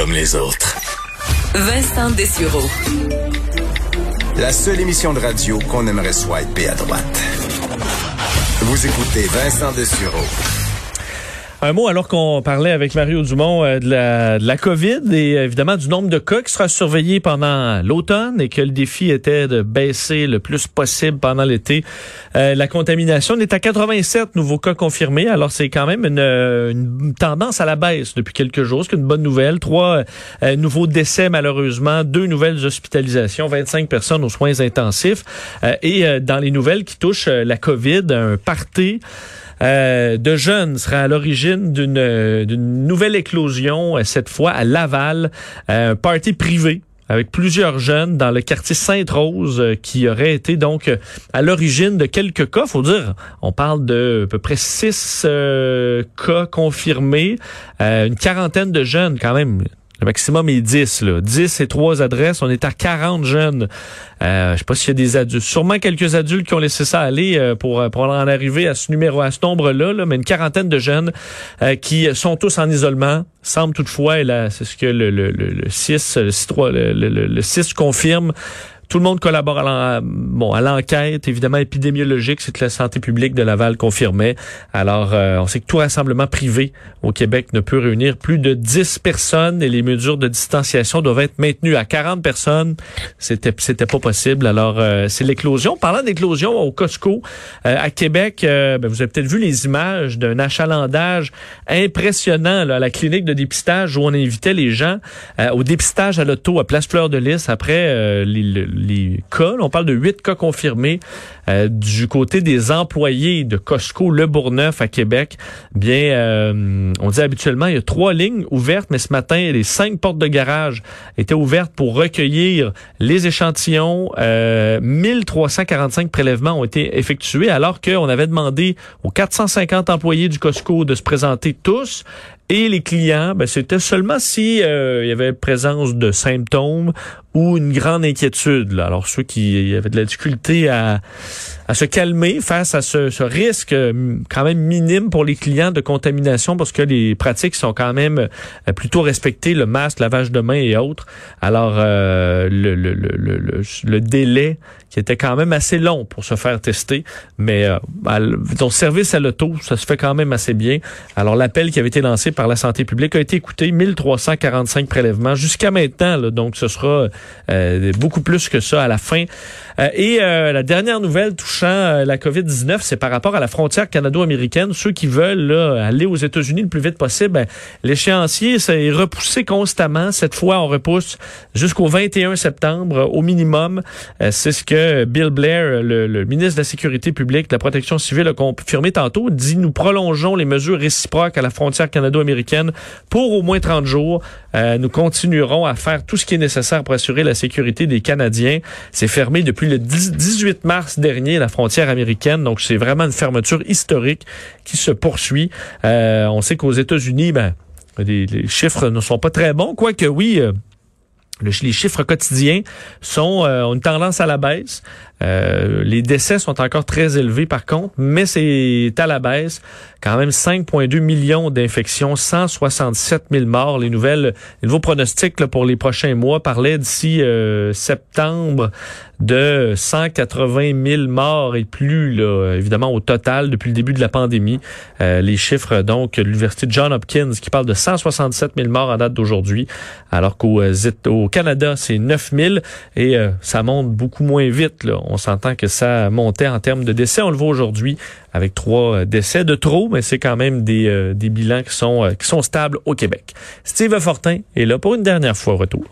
comme les autres. Vincent Dessureau. La seule émission de radio qu'on aimerait swiper à droite. Vous écoutez Vincent Dessureau. Un mot alors qu'on parlait avec Mario Dumont euh, de, la, de la COVID et évidemment du nombre de cas qui sera surveillé pendant l'automne et que le défi était de baisser le plus possible pendant l'été. Euh, la contamination est à 87 nouveaux cas confirmés. Alors c'est quand même une, une, tendance à la baisse depuis quelques jours. C'est une bonne nouvelle. Trois euh, nouveaux décès malheureusement, deux nouvelles hospitalisations, 25 personnes aux soins intensifs. Euh, et dans les nouvelles qui touchent la COVID, un party euh, de jeunes sera à l'origine d'une nouvelle éclosion, euh, cette fois à Laval, euh, un party privé avec plusieurs jeunes dans le quartier Sainte-Rose qui aurait été donc à l'origine de quelques cas. Faut dire, on parle de à peu près six cas confirmés, une quarantaine de jeunes quand même. Le maximum est 10, là. 10 et trois adresses. On est à 40 jeunes. Euh, je sais pas s'il y a des adultes. Sûrement quelques adultes qui ont laissé ça aller euh, pour, pour en arriver à ce numéro, à ce nombre-là, là, mais une quarantaine de jeunes euh, qui sont tous en isolement. Semble toutefois, et là, c'est ce que le, le, le, le 6, le, le, le 6 confirme, tout le monde collabore à l'enquête, évidemment épidémiologique, c'est que la santé publique de Laval confirmait. Alors, euh, on sait que tout rassemblement privé au Québec ne peut réunir plus de 10 personnes et les mesures de distanciation doivent être maintenues à 40 personnes. C'était c'était pas possible. Alors, euh, c'est l'éclosion. Parlant d'éclosion au Costco euh, à Québec, ben, vous avez peut-être vu les images d'un achalandage impressionnant là, à la clinique de dépistage où on invitait les gens au dépistage à l'auto à Place Fleur de Lys après les on parle de huit cas confirmés euh, du côté des employés de Costco Le Bourgneuf à Québec. Bien, euh, on dit habituellement il y a trois lignes ouvertes, mais ce matin les cinq portes de garage étaient ouvertes pour recueillir les échantillons. Euh, 1345 prélèvements ont été effectués, alors qu'on avait demandé aux 450 employés du Costco de se présenter tous. Et les clients, ben, c'était seulement si euh, il y avait présence de symptômes ou une grande inquiétude. Là. Alors ceux qui avaient de la difficulté à, à se calmer face à ce, ce, risque euh, quand même minime pour les clients de contamination parce que les pratiques sont quand même euh, plutôt respectées, le masque, lavage de mains et autres. Alors euh, le, le, le, le, délai qui était quand même assez long pour se faire tester, mais euh, ton service à l'auto, ça se fait quand même assez bien. Alors l'appel qui avait été lancé la santé publique a été écouté, 1345 prélèvements jusqu'à maintenant, donc ce sera euh, beaucoup plus que ça à la fin. Euh, et euh, la dernière nouvelle touchant la COVID-19, c'est par rapport à la frontière canado-américaine. Ceux qui veulent aller aux États-Unis le plus vite possible, ben, l'échéancier est repoussé constamment. Cette fois, on repousse jusqu'au 21 septembre au minimum. c'est ce que Bill Blair, le, le, ministre de la Sécurité publique, de la Protection civile, a confirmé tantôt. Dit, nous prolongeons les mesures réciproques à la frontière canado-américaine pour au moins 30 jours. nous continuerons à faire tout ce qui est nécessaire pour assurer la sécurité des Canadiens. C'est fermé depuis le 18 mars dernier, la frontière américaine. Donc, c'est vraiment une fermeture historique qui se poursuit. Euh, on sait qu'aux États-Unis, ben, les, chiffres ne sont pas très bons, quoique oui. Euh, les chiffres quotidiens sont euh, ont une tendance à la baisse. Euh, les décès sont encore très élevés par contre, mais c'est à la baisse. Quand même 5,2 millions d'infections, 167 000 morts. Les nouvelles, les nouveaux pronostics pour les prochains mois parlaient d'ici euh, septembre de 180 000 morts et plus, là, évidemment au total depuis le début de la pandémie. Euh, les chiffres donc de l'université John Hopkins qui parle de 167 000 morts en date d'aujourd'hui, alors qu'au au Canada c'est 9 000 et ça monte beaucoup moins vite. On s'entend que ça montait en termes de décès. On le voit aujourd'hui avec trois euh, décès de trop, mais c'est quand même des, euh, des bilans qui sont, euh, qui sont stables au Québec. Steve Fortin est là pour une dernière fois retour.